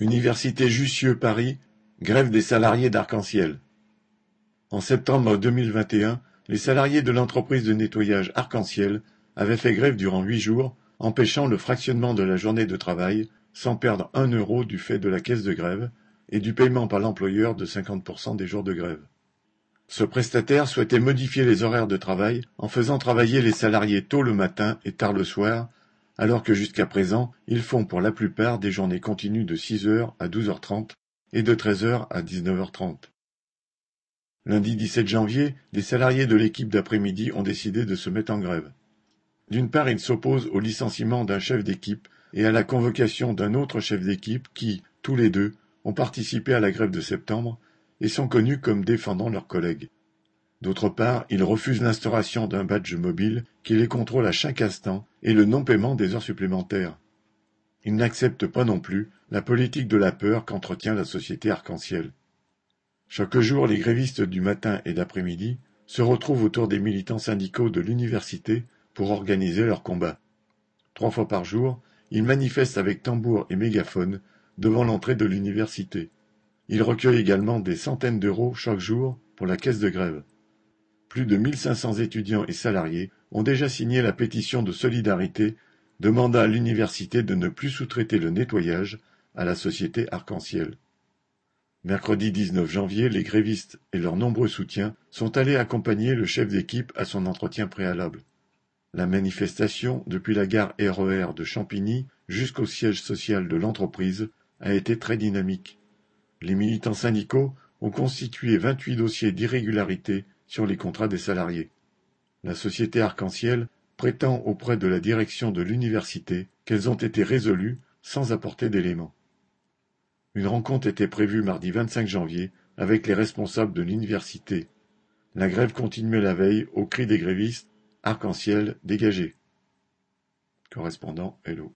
Université Jussieu-Paris, grève des salariés d'Arc-en-Ciel. En septembre 2021, les salariés de l'entreprise de nettoyage Arc-en-Ciel avaient fait grève durant huit jours, empêchant le fractionnement de la journée de travail sans perdre un euro du fait de la caisse de grève et du paiement par l'employeur de 50% des jours de grève. Ce prestataire souhaitait modifier les horaires de travail en faisant travailler les salariés tôt le matin et tard le soir alors que jusqu'à présent ils font pour la plupart des journées continues de 6h à 12h30 et de 13h à 19h30. Lundi 17 janvier, des salariés de l'équipe d'après-midi ont décidé de se mettre en grève. D'une part, ils s'opposent au licenciement d'un chef d'équipe et à la convocation d'un autre chef d'équipe qui, tous les deux, ont participé à la grève de septembre et sont connus comme défendant leurs collègues. D'autre part, ils refusent l'instauration d'un badge mobile qui les contrôle à chaque instant et le non-paiement des heures supplémentaires. Ils n'acceptent pas non plus la politique de la peur qu'entretient la société arc-en-ciel. Chaque jour, les grévistes du matin et d'après-midi se retrouvent autour des militants syndicaux de l'université pour organiser leur combat. Trois fois par jour, ils manifestent avec tambour et mégaphone devant l'entrée de l'université. Ils recueillent également des centaines d'euros chaque jour pour la caisse de grève. Plus de 1500 étudiants et salariés ont déjà signé la pétition de solidarité demandant à l'université de ne plus sous-traiter le nettoyage à la société Arc-en-Ciel. Mercredi 19 janvier, les grévistes et leurs nombreux soutiens sont allés accompagner le chef d'équipe à son entretien préalable. La manifestation, depuis la gare RER de Champigny jusqu'au siège social de l'entreprise, a été très dynamique. Les militants syndicaux ont constitué 28 dossiers d'irrégularité sur les contrats des salariés. La société Arc-en-Ciel prétend auprès de la direction de l'université qu'elles ont été résolues sans apporter d'éléments. Une rencontre était prévue mardi 25 janvier avec les responsables de l'université. La grève continuait la veille au cri des grévistes Arc-en-ciel dégagé. Correspondant Hello.